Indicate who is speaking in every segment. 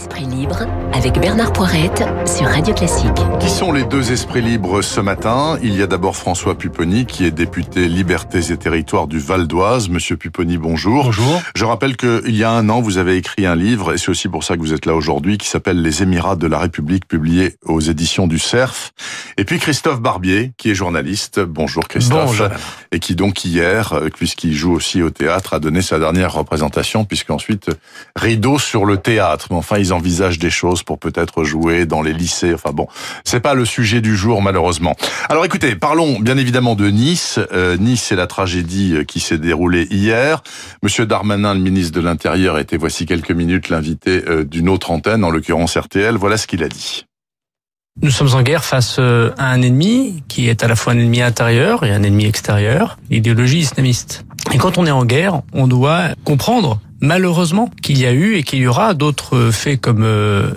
Speaker 1: Esprit libre avec Bernard Poirette sur Radio Classique.
Speaker 2: Qui sont les deux esprits libres ce matin? Il y a d'abord François Pupponi qui est député Libertés et Territoires du Val d'Oise. Monsieur Pupponi, bonjour.
Speaker 3: Bonjour.
Speaker 2: Je rappelle qu'il y a un an, vous avez écrit un livre, et c'est aussi pour ça que vous êtes là aujourd'hui, qui s'appelle Les Émirats de la République, publié aux éditions du CERF. Et puis Christophe Barbier, qui est journaliste. Bonjour Christophe.
Speaker 3: Bonjour.
Speaker 2: Et qui donc hier, euh, puisqu'il joue aussi au théâtre, a donné sa dernière représentation, puisqu'ensuite, rideau sur le théâtre. Mais enfin, ils envisagent des choses pour peut-être jouer dans les lycées. Enfin bon, c'est pas le sujet du jour malheureusement. Alors écoutez, parlons bien évidemment de Nice. Euh, nice, c'est la tragédie euh, qui s'est déroulée hier. Monsieur Darmanin, le ministre de l'Intérieur, était voici quelques minutes l'invité euh, d'une autre antenne, en l'occurrence RTL. Voilà ce qu'il a dit.
Speaker 3: Nous sommes en guerre face à un ennemi qui est à la fois un ennemi intérieur et un ennemi extérieur, l'idéologie islamiste. Et quand on est en guerre, on doit comprendre malheureusement qu'il y a eu et qu'il y aura d'autres faits comme euh,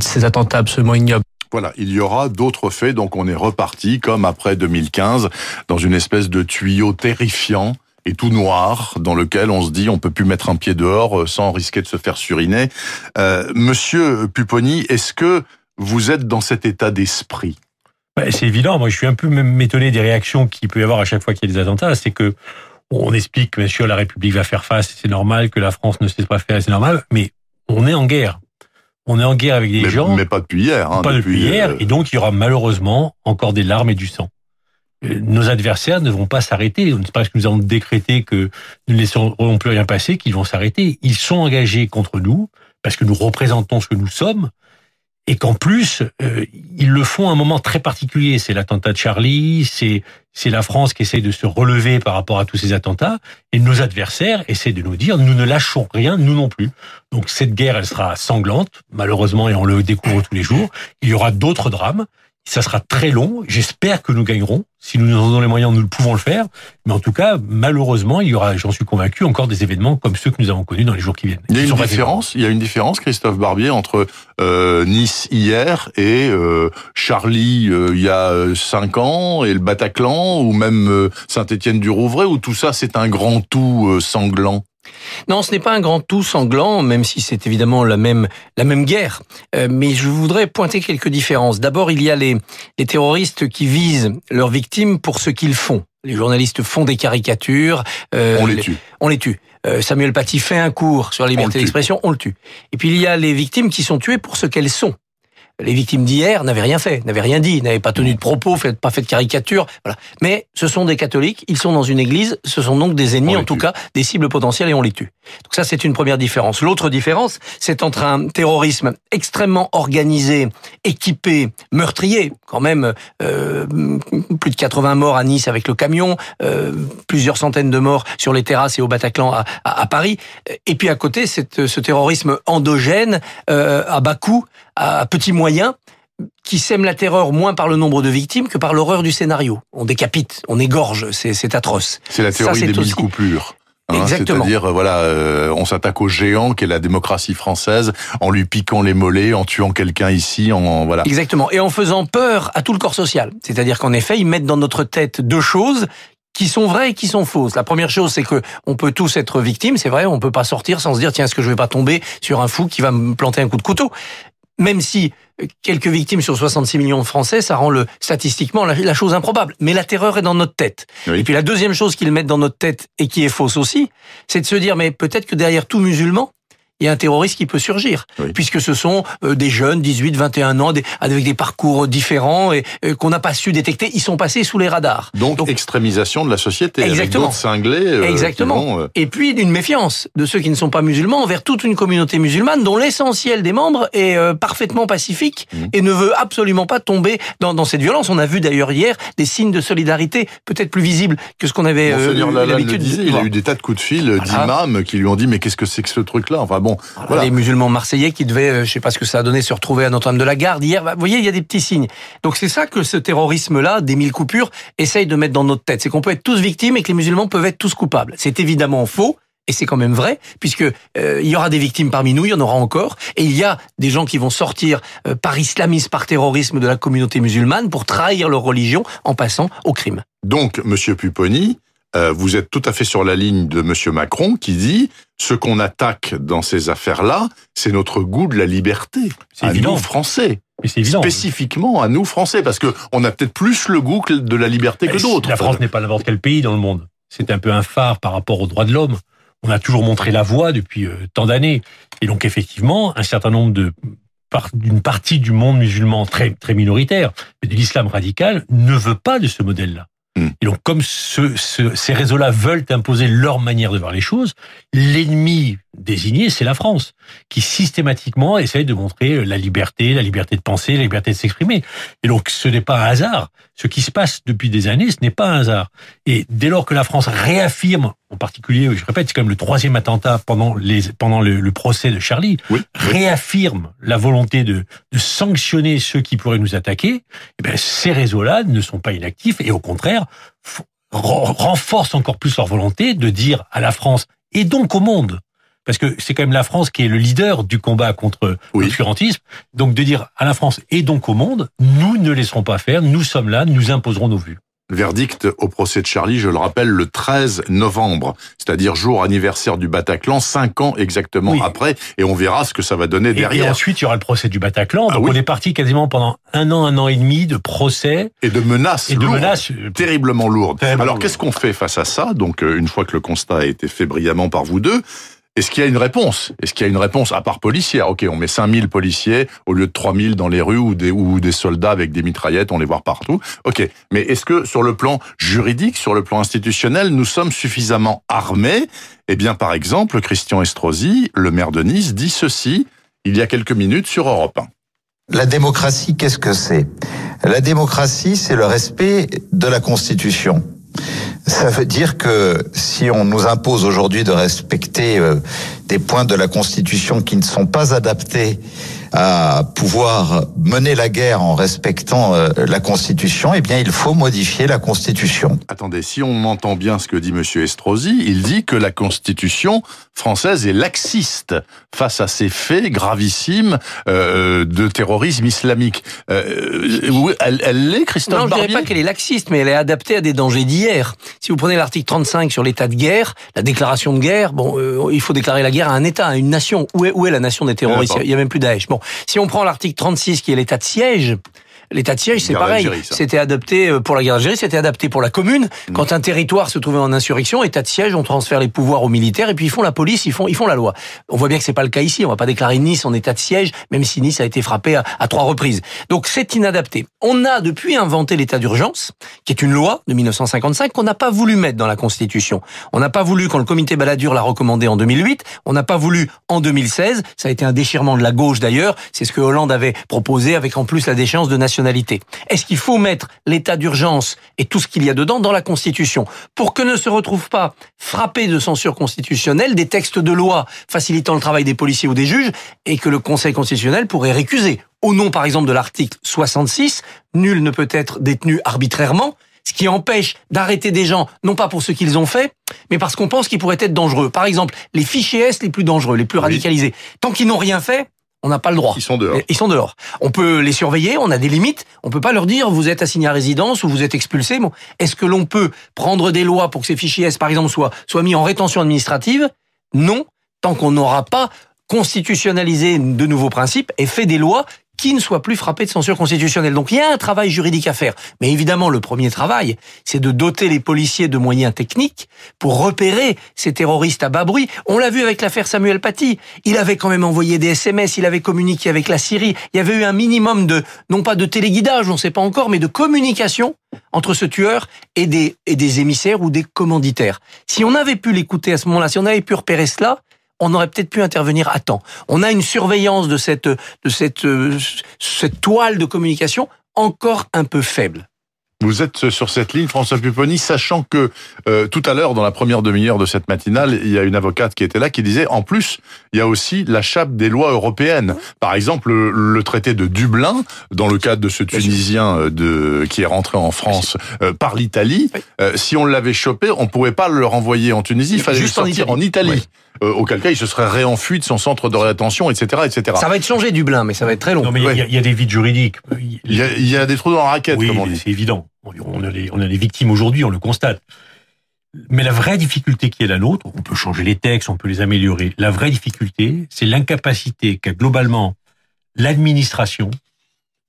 Speaker 3: ces attentats absolument ignobles.
Speaker 2: Voilà, il y aura d'autres faits, donc on est reparti, comme après 2015, dans une espèce de tuyau terrifiant et tout noir, dans lequel on se dit on peut plus mettre un pied dehors euh, sans risquer de se faire suriner. Euh, Monsieur Pupponi, est-ce que vous êtes dans cet état d'esprit?
Speaker 4: Bah, c'est évident. Moi, je suis un peu même étonné des réactions qu'il peut y avoir à chaque fois qu'il y a des attentats. C'est que on explique que bien sûr la République va faire face, c'est normal que la France ne sait pas faire, c'est normal. Mais on est en guerre. On est en guerre avec des
Speaker 2: mais,
Speaker 4: gens.
Speaker 2: mais pas depuis hier. Hein,
Speaker 4: pas depuis, hier.
Speaker 2: euh,
Speaker 4: Et donc, il y aura malheureusement encore des larmes et du sang. Euh, Nos adversaires ne vont pas s'arrêter. C'est pas parce que nous avons décrété que nous ne laisserons plus rien passer qu'ils vont s'arrêter. Ils sont engagés contre nous parce que nous représentons ce que nous sommes et qu'en plus, euh, ils le font à un moment très particulier. C'est l'attentat de Charlie, c'est c'est la France qui essaie de se relever par rapport à tous ces attentats, et nos adversaires essaient de nous dire nous ne lâchons rien, nous non plus. Donc cette guerre, elle sera sanglante, malheureusement, et on le découvre tous les jours. Il y aura d'autres drames. Ça sera très long. J'espère que nous gagnerons. Si nous en donnons les moyens, nous le pouvons le faire. Mais en tout cas, malheureusement, il y aura, j'en suis convaincu, encore des événements comme ceux que nous avons connus dans les jours qui viennent.
Speaker 2: Il y a une différence. Il y a une différence, Christophe Barbier, entre euh, Nice hier et euh, Charlie euh, il y a euh, cinq ans et le Bataclan ou même euh, Saint-Étienne-du-Rouvray où tout ça c'est un grand tout euh, sanglant.
Speaker 5: Non, ce n'est pas un grand tout sanglant, même si c'est évidemment la même la même guerre. Euh, mais je voudrais pointer quelques différences. D'abord, il y a les les terroristes qui visent leurs victimes pour ce qu'ils font. Les journalistes font des caricatures. euh,
Speaker 2: On les tue.
Speaker 5: On les tue. Euh, Samuel Paty fait un cours sur la liberté d'expression, on le tue. Et puis il y a les victimes qui sont tuées pour ce qu'elles sont. Les victimes d'hier n'avaient rien fait, n'avaient rien dit, n'avaient pas tenu de propos, fait, pas fait de caricature. Voilà. Mais ce sont des catholiques, ils sont dans une église, ce sont donc des ennemis, en tout
Speaker 2: tue.
Speaker 5: cas des cibles potentielles et on les tue. Donc ça, c'est une première différence. L'autre différence, c'est entre un terrorisme extrêmement organisé, équipé, meurtrier, quand même euh, plus de 80 morts à Nice avec le camion, euh, plusieurs centaines de morts sur les terrasses et au Bataclan à, à- à Paris. Et puis à côté, c'est ce terrorisme endogène, euh, à bas coût, à petits moyens, qui sème la terreur moins par le nombre de victimes que par l'horreur du scénario. On décapite, on égorge, c'est atroce.
Speaker 2: C'est la théorie des mille coupures. Hein,
Speaker 5: Exactement.
Speaker 2: C'est-à-dire, euh, voilà, euh, on s'attaque au géant qu'est la démocratie française en lui piquant les mollets, en tuant quelqu'un ici, en voilà.
Speaker 5: Exactement. Et en faisant peur à tout le corps social. C'est-à-dire qu'en effet, ils mettent dans notre tête deux choses qui sont vraies et qui sont fausses. La première chose, c'est que on peut tous être victimes, c'est vrai, on peut pas sortir sans se dire tiens, est-ce que je vais pas tomber sur un fou qui va me planter un coup de couteau? Même si quelques victimes sur 66 millions de Français, ça rend le statistiquement la, la chose improbable. Mais la terreur est dans notre tête.
Speaker 2: Oui.
Speaker 5: Et puis la deuxième chose qu'ils mettent dans notre tête et qui est fausse aussi, c'est de se dire mais peut-être que derrière tout musulman, il y a un terroriste qui peut surgir,
Speaker 2: Oui.
Speaker 5: puisque ce sont euh, des jeunes, 18, 21 ans, des- avec des parcours différents et euh, qu'on n'a pas su détecter. Ils sont passés sous les radars.
Speaker 2: Donc,
Speaker 5: Donc-
Speaker 2: extrémisation de la société, avec
Speaker 5: Exactement.
Speaker 2: d'autres cinglés. euh,
Speaker 5: Exactement.
Speaker 2: vont, euh,
Speaker 5: Et puis une méfiance de ceux qui ne sont pas musulmans envers toute une communauté musulmane dont l'essentiel des membres est euh, parfaitement pacifique
Speaker 2: Mhm.
Speaker 5: et ne veut absolument pas tomber dans, dans cette violence. On a vu d'ailleurs hier des signes de solidarité peut-être plus visibles que ce qu'on avait euh, l'habitude de
Speaker 2: il a eu des tas de coups de fil euh,
Speaker 5: Voilà.
Speaker 2: d'imams qui lui ont dit mais qu'est-ce que c'est que ce truc-là? Enfin bon, voilà.
Speaker 5: Les musulmans marseillais qui devaient, euh, je sais pas ce que ça a donné, se retrouver à Notre-Dame de la Garde hier. Bah, Vous voyez, il y a des petits signes. Donc c'est ça que ce terrorisme-là, des mille coupures, essaye de mettre dans notre tête. C'est qu'on peut être tous victimes et que les musulmans peuvent être tous coupables. C'est évidemment faux. Et c'est quand même vrai, puisque euh, il y aura des victimes parmi nous, il y en aura encore, et il y a des gens qui vont sortir euh, par islamisme, par terrorisme de la communauté musulmane pour trahir leur religion en passant au crime.
Speaker 2: Donc, Monsieur Pupponi, euh, vous êtes tout à fait sur la ligne de Monsieur Macron qui dit ce qu'on attaque dans ces affaires-là, c'est notre goût de la liberté.
Speaker 4: C'est
Speaker 2: à
Speaker 4: évident.
Speaker 2: nous Français,
Speaker 4: Mais c'est évident.
Speaker 2: spécifiquement à nous Français, parce que on a peut-être plus le goût de la liberté que d'autres.
Speaker 4: La France n'est pas n'importe quel pays dans le monde. C'est un peu un phare par rapport aux droits de l'homme. On a toujours montré la voie depuis euh, tant d'années. Et donc effectivement, un certain nombre de d'une partie du monde musulman très très minoritaire, mais de l'islam radical, ne veut pas de ce modèle-là.
Speaker 2: Hmm.
Speaker 4: Et donc comme ce, ce- ces réseaux-là veulent imposer leur manière de voir les choses, l'ennemi désigné, c'est la France, qui systématiquement essaye de montrer la liberté, la liberté de penser, la liberté de s'exprimer. Et donc ce n'est pas un hasard. Ce qui se passe depuis des années, ce n'est pas un hasard. Et dès lors que la France réaffirme, en particulier, je répète, c'est quand même le troisième attentat pendant, les, pendant le, le procès de Charlie,
Speaker 2: Oui, oui.
Speaker 4: réaffirme la volonté de, de sanctionner ceux qui pourraient nous attaquer, eh bien, ces réseaux-là ne sont pas inactifs et au contraire renforcent encore plus leur volonté de dire à la France et donc au monde, parce que c'est quand même la France qui est le leader du combat contre
Speaker 2: Oui.
Speaker 4: l'obscurantisme, donc de dire à la France et donc au monde, nous ne laisserons pas faire, nous sommes là, nous imposerons nos vues.
Speaker 2: Verdict au procès de Charlie, je le rappelle, le 13 novembre, c'est-à-dire jour anniversaire du Bataclan, cinq ans exactement
Speaker 4: Oui.
Speaker 2: après, et on verra ce que ça va donner
Speaker 4: Et, et
Speaker 2: derrière.
Speaker 4: ensuite, il y aura le procès du Bataclan.
Speaker 2: Ah
Speaker 4: Donc,
Speaker 2: oui.
Speaker 4: on est parti quasiment pendant un an, un an et demi de procès
Speaker 2: Et de menaces
Speaker 4: et de
Speaker 2: lourdes.
Speaker 4: menaces. euh,
Speaker 2: terriblement lourde.
Speaker 4: Terriblement
Speaker 2: Alors qu'est-ce qu'on fait face à ça Donc euh, une fois que le constat a été fait brillamment par vous deux, est-ce qu'il y a une réponse? Est-ce qu'il y a une réponse à part policière? Ok, on met 5000 policiers au lieu de 3000 dans les rues ou des, ou des soldats avec des mitraillettes, on les voit partout. Ok, mais est-ce que sur le plan juridique, sur le plan institutionnel, nous sommes suffisamment armés? Eh bien, par exemple, Christian Estrosi, le maire de Nice, dit ceci il y a quelques minutes sur Europe 1.
Speaker 6: La démocratie, qu'est-ce que c'est? La démocratie, c'est le respect de la Constitution. Ça veut dire que si on nous impose aujourd'hui de respecter euh, des points de la Constitution qui ne sont pas adaptés à pouvoir mener la guerre en respectant euh, la Constitution, eh bien, il faut modifier la Constitution.
Speaker 2: Attendez, si on entend bien ce que dit Monsieur Estrosi, il dit que la Constitution française est laxiste face à ces faits gravissimes euh, de terrorisme islamique. Euh, oui, elle elle l'est, Christophe
Speaker 5: Non, je dirais
Speaker 2: Barbier
Speaker 5: pas qu'elle est laxiste, mais elle est adaptée à des dangers d'hier. Si vous prenez l'article 35 sur l'état de guerre, la déclaration de guerre, bon, euh, il faut déclarer la guerre à un État, à une nation. Où est, où est la nation des terroristes? Il y a même plus Daesh. Bon, si on prend l'article 36 qui est l'état de siège, L'état de siège, c'est pareil. C'était adapté euh, pour la guerre d'Algérie, c'était adapté pour la commune.
Speaker 2: Mm.
Speaker 5: Quand un territoire se trouvait en insurrection, état de siège, on transfère les pouvoirs aux militaires et puis ils font la police, ils font, ils font la loi. On voit bien que c'est pas le cas ici. On va pas déclarer Nice en état de siège, même si Nice a été frappé à, à trois reprises. Donc c'est inadapté. On a depuis inventé l'état d'urgence, qui est une loi de 1955 qu'on n'a pas voulu mettre dans la Constitution. On n'a pas voulu quand le comité Balladur l'a recommandé en 2008. On n'a pas voulu en 2016. Ça a été un déchirement de la gauche d'ailleurs. C'est ce que Hollande avait proposé avec en plus la déchéance de nationalité. Est-ce qu'il faut mettre l'état d'urgence et tout ce qu'il y a dedans dans la Constitution pour que ne se retrouvent pas frappés de censure constitutionnelle des textes de loi facilitant le travail des policiers ou des juges et que le Conseil constitutionnel pourrait récuser au nom par exemple de l'article 66, nul ne peut être détenu arbitrairement ce qui empêche d'arrêter des gens, non pas pour ce qu'ils ont fait, mais parce qu'on pense qu'ils pourraient être dangereux. Par exemple, les fichiers S les plus dangereux, les plus
Speaker 2: Oui.
Speaker 5: radicalisés. Tant qu'ils n'ont rien fait, on n'a pas le droit.
Speaker 2: Ils sont dehors.
Speaker 5: Ils sont dehors. On peut les surveiller, on a des limites. On peut pas leur dire vous êtes assigné à résidence ou vous êtes expulsé. Bon, est-ce que l'on peut prendre des lois pour que ces fichiers S, par exemple, soient soient mis en rétention administrative? Non, tant qu'on n'aura pas constitutionnalisé de nouveaux principes et fait des lois qui ne soient plus frappées de censure constitutionnelle. Donc il y a un travail juridique à faire. Mais évidemment, le premier travail, c'est de doter les policiers de moyens techniques pour repérer ces terroristes à bas bruit. On l'a vu avec l'affaire Samuel Paty. Il avait quand même envoyé des SMS, il avait communiqué avec la Syrie. Il y avait eu un minimum de, non pas de téléguidage, on ne sait pas encore, mais de communication entre ce tueur et des, et des émissaires ou des commanditaires. Si on avait pu l'écouter à ce moment-là, si on avait pu repérer cela, on aurait peut-être pu intervenir à temps. On a une surveillance de cette, de cette, euh, cette toile de communication encore un peu faible.
Speaker 2: Vous êtes sur cette ligne, François Pupponi, sachant que euh, tout à l'heure, dans la première demi-heure de cette matinale, il y a une avocate qui était là qui disait, en plus, il y a aussi la chape des lois européennes. Par exemple, le, le traité de Dublin, dans le cadre de ce Tunisien euh, de, qui est rentré en France euh, par l'Italie,
Speaker 5: Oui.
Speaker 2: euh, si on l'avait chopé, on pourrait pas le renvoyer en Tunisie, il fallait
Speaker 5: Juste
Speaker 2: le
Speaker 5: en
Speaker 2: sortir en
Speaker 5: Italie.
Speaker 2: Italie. Euh, auquel cas, il se serait réenfui de son centre de rétention, etc., etc.
Speaker 5: Ça va être changé Dublin, mais ça va être très long.
Speaker 4: Non, mais il y a-
Speaker 2: Ouais.
Speaker 4: il y, a- il y a des vides juridiques.
Speaker 2: Il y a, il y a des trous dans la raquette,
Speaker 4: oui,
Speaker 2: comme on
Speaker 4: mais
Speaker 2: dit.
Speaker 4: c'est évident. On a, les, on a les victimes aujourd'hui, on le constate. Mais la vraie difficulté qui est la nôtre, on peut changer les textes, on peut les améliorer. La vraie difficulté, c'est l'incapacité qu'a globalement l'administration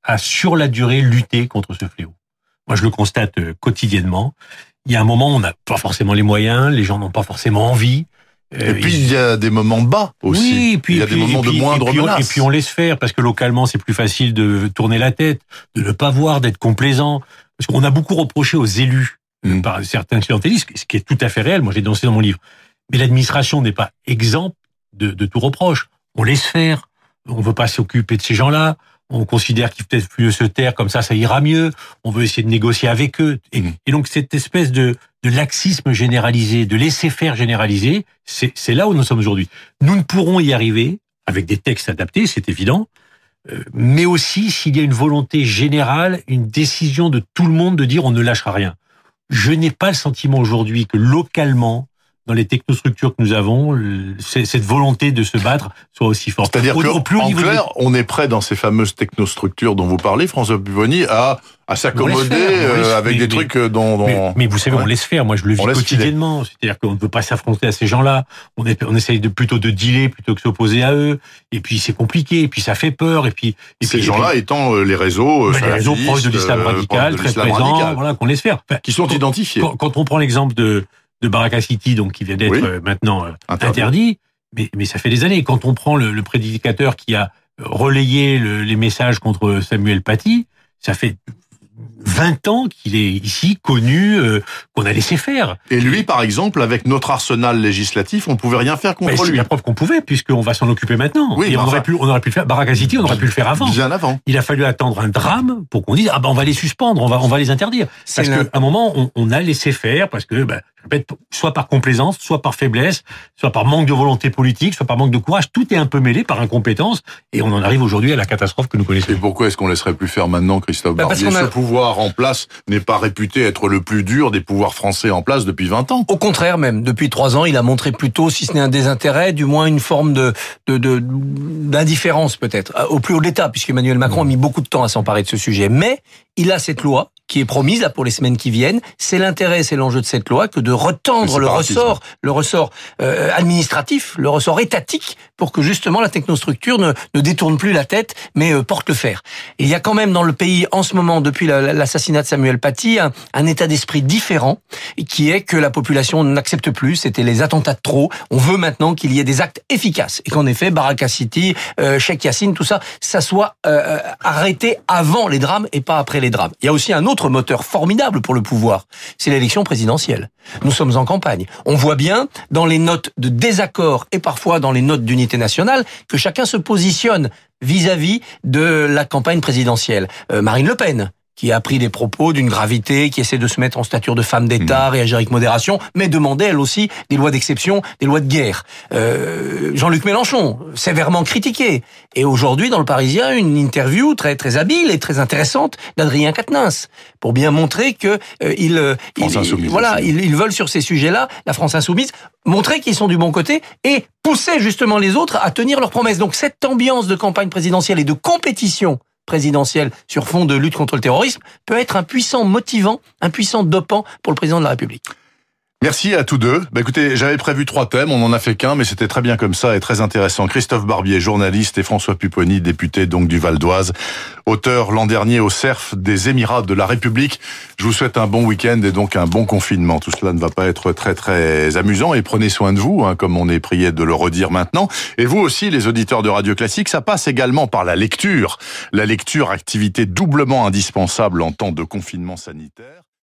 Speaker 4: à, sur la durée, lutter contre ce fléau. Moi, je le constate euh, quotidiennement. Il y a un moment, on n'a pas forcément les moyens, les gens n'ont pas forcément envie.
Speaker 2: Et puis il y a des moments bas aussi.
Speaker 4: Oui, et puis,
Speaker 2: il y a des
Speaker 4: puis-
Speaker 2: moments
Speaker 4: puis-
Speaker 2: de moindre
Speaker 4: et puis,
Speaker 2: menace.
Speaker 4: et puis on laisse faire parce que localement c'est plus facile de tourner la tête, de ne pas voir, d'être complaisant. Parce qu'on a beaucoup reproché aux élus
Speaker 2: Mm.
Speaker 4: par certains clientélistes, ce qui est tout à fait réel. Moi j'ai dénoncé dans mon livre. Mais l'administration n'est pas exempte de, de tout reproche. On laisse faire. On veut pas s'occuper de ces gens-là. On considère qu'il peut-être mieux se taire, comme ça, ça ira mieux. On veut essayer de négocier avec eux. Et, et donc, cette espèce de, de laxisme généralisé, de laisser-faire généralisé, c'est là où nous sommes aujourd'hui. Nous ne pourrons y arriver avec des textes adaptés, c'est évident, euh, mais aussi s'il y a une volonté générale, une décision de tout le monde de dire on ne lâchera rien. Je n'ai pas le sentiment aujourd'hui que localement, dans les technostructures que nous avons, cette volonté de se battre soit aussi forte.
Speaker 2: C'est-à-dire
Speaker 4: Au-
Speaker 2: que,
Speaker 4: au plus haut
Speaker 2: en
Speaker 4: niveau de-
Speaker 2: clair, on est prêt dans ces fameuses technostructures dont vous parlez, François Pupponi, à, à s'accommoder euh, avec
Speaker 4: mais-
Speaker 2: des
Speaker 4: mais-
Speaker 2: trucs euh, dont... dont-
Speaker 4: Mais, mais vous savez,
Speaker 2: Ouais.
Speaker 4: on laisse faire. Moi, je le vis quotidiennement. C'est-à-dire qu'on ne peut pas s'affronter à ces gens-là. On, est, on essaye de plutôt de dealer plutôt que s'opposer à eux. Et puis c'est compliqué. Et puis ça fait peur. Et puis et
Speaker 2: Ces gens-là étant euh, les réseaux,
Speaker 4: bah, les réseaux proches de l'islam radical, très présents, voilà, qu'on laisse faire. Enfin,
Speaker 2: qui sont
Speaker 4: quand-
Speaker 2: identifiés.
Speaker 4: Quand, quand on prend l'exemple de de Baraka City, donc qui vient d'être
Speaker 2: Oui.
Speaker 4: euh, maintenant euh,
Speaker 2: Interdit.
Speaker 4: interdit, mais mais ça fait des années. Quand on prend le, le prédicateur qui a relayé le- les messages contre Samuel Paty, ça fait 20 ans qu'il est ici connu, euh, qu'on a laissé faire.
Speaker 2: Et lui, par exemple, avec notre arsenal législatif, on pouvait rien faire contre
Speaker 4: c'est
Speaker 2: lui.
Speaker 4: la preuve qu'on pouvait, puisqu'on va s'en occuper maintenant.
Speaker 2: Oui,
Speaker 4: Et
Speaker 2: mais
Speaker 4: on
Speaker 2: enfin-
Speaker 4: aurait pu, on aurait pu le faire. Baraka City, on aurait pu le faire avant.
Speaker 2: Bien avant.
Speaker 4: Il a fallu attendre un drame pour qu'on dise ah ben on va les suspendre, on va on va les interdire.
Speaker 5: C'est
Speaker 4: Parce qu'à un moment on, on a laissé faire parce que ben, soit par complaisance, soit par faiblesse, soit par manque de volonté politique, soit par manque de courage. Tout est un peu mêlé par incompétence et on en arrive aujourd'hui à la catastrophe que nous
Speaker 2: Et
Speaker 4: connaissons.
Speaker 2: pourquoi est-ce qu'on laisserait plus faire maintenant, Christophe
Speaker 5: Bah, parce
Speaker 2: Barbier
Speaker 5: a-
Speaker 2: Ce pouvoir en place n'est pas réputé être le plus dur des pouvoirs français en place depuis 20 ans.
Speaker 5: Au contraire même, depuis trois ans, il a montré plutôt, si ce n'est un désintérêt, du moins une forme de de- de- d'indifférence peut-être euh, au plus haut de l'État, puisque Emmanuel Macron a mis beaucoup de temps à s'emparer de ce sujet. Mais il a cette loi qui est promise là pour les semaines qui viennent. C'est l'intérêt, c'est l'enjeu de cette loi que de retendre le ressort, le ressort euh, administratif, le ressort étatique, pour que justement la technostructure ne, ne détourne plus la tête, mais euh, porte le fer. Et il y a quand même dans le pays en ce moment, depuis la- l'assassinat de Samuel Paty, un, un état d'esprit différent, qui est que la population n'accepte plus. C'était les attentats de trop. On veut maintenant qu'il y ait des actes efficaces et qu'en effet, Baraka City, euh, Sheikh Yassine, tout ça, ça soit euh, arrêté avant les drames et pas après les drames. Il y a aussi un autre moteur formidable pour le pouvoir, c'est l'élection présidentielle. Nous sommes en campagne. On voit bien dans les notes de désaccord et parfois dans les notes d'unité nationale que chacun se positionne vis-à-vis de la campagne présidentielle. Euh, Marine Le Pen qui a pris des propos d'une gravité, qui essaie de se mettre en stature de femme d'État, réagir avec modération, mais demandait elle aussi des lois d'exception, des lois de guerre. Euh, Jean-Luc Mélenchon, sévèrement critiqué. Et aujourd'hui, dans le Parisien, une interview très très habile et très intéressante d'Adrien Quatennens, pour bien montrer que euh, il, euh, voilà, ils, ils veulent sur ces sujets-là, la France insoumise, montrer qu'ils sont du bon côté et pousser justement les autres à tenir leurs promesses. Donc cette ambiance de campagne présidentielle et de compétition présidentielle sur fond de lutte contre le terrorisme peut être un puissant motivant, un puissant dopant pour le président de la République.
Speaker 2: Merci à tous deux. Bah, écoutez, j'avais prévu trois thèmes, on en a fait qu'un, mais c'était très bien comme ça et très intéressant. Christophe Barbier, journaliste, et François Pupponi, député donc du Val d'Oise, auteur l'an dernier au CERF des Émirats de la République. Je vous souhaite un bon week-end et donc un bon confinement. Tout cela ne va pas être très très amusant et prenez soin de vous, hein, comme on est prié de le redire maintenant. Et vous aussi, les auditeurs de Radio Classique, ça passe également par la lecture. La lecture, activité doublement indispensable en temps de confinement sanitaire.